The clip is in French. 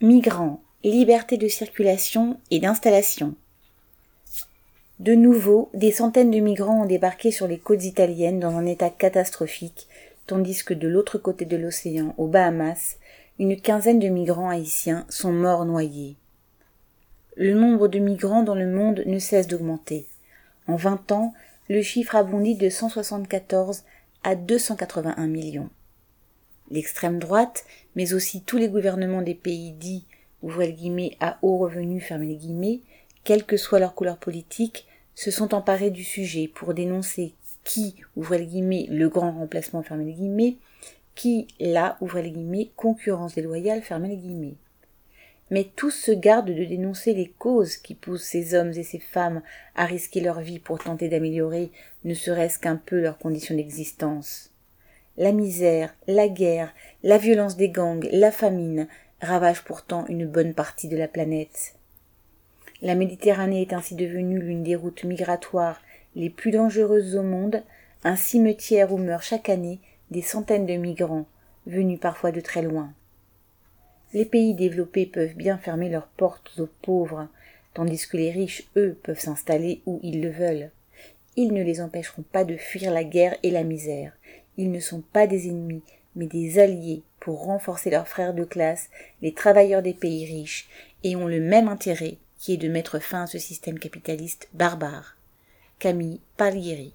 Migrants, liberté de circulation et d'installation. De nouveau, des centaines de migrants ont débarqué sur les côtes italiennes dans un état catastrophique, tandis que de l'autre côté de l'océan, aux Bahamas, une quinzaine de migrants haïtiens sont morts noyés. Le nombre de migrants dans le monde ne cesse d'augmenter. En vingt ans, le chiffre a bondi de 174 à 281 millions. L'extrême droite, mais aussi tous les gouvernements des pays dits, ouvrez guillemets, à haut revenu, fermez les quelle que soit leur couleur politique, se sont emparés du sujet pour dénoncer qui, ouvrez guillemets, le grand remplacement, fermez les qui, là, ouvrez les guillemets, concurrence déloyale, fermez les guillemets. Mais tous se gardent de dénoncer les causes qui poussent ces hommes et ces femmes à risquer leur vie pour tenter d'améliorer, ne serait-ce qu'un peu leurs conditions d'existence. La misère, la guerre, la violence des gangs, la famine ravagent pourtant une bonne partie de la planète. La Méditerranée est ainsi devenue l'une des routes migratoires les plus dangereuses au monde, un cimetière où meurent chaque année des centaines de migrants, venus parfois de très loin. Les pays développés peuvent bien fermer leurs portes aux pauvres, tandis que les riches, eux, peuvent s'installer où ils le veulent. Ils ne les empêcheront pas de fuir la guerre et la misère. Ils ne sont pas des ennemis, mais des alliés pour renforcer leurs frères de classe, les travailleurs des pays riches, et ont le même intérêt qui est de mettre fin à ce système capitaliste barbare. Camille Palieri